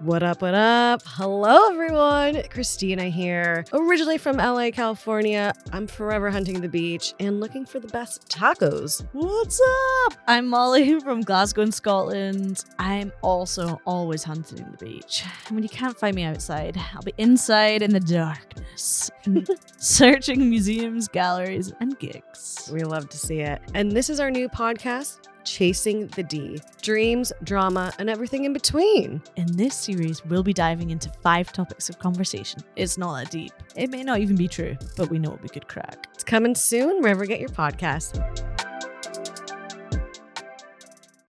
What up, what up? Hello, everyone. Christina here. Originally from LA, California, I'm forever hunting the beach and looking for the best tacos. What's up? I'm Molly from Glasgow in Scotland. I'm also always hunting the beach. When you can't find me outside, I'll be inside in the darkness, searching museums, galleries, and gigs. We love to see it. And this is our new podcast, Chasing the D dreams, drama, and everything in between. In this series, we'll be diving into five topics of conversation. It's not that deep. It may not even be true, but we know what we could crack. It's coming soon wherever you get your podcast.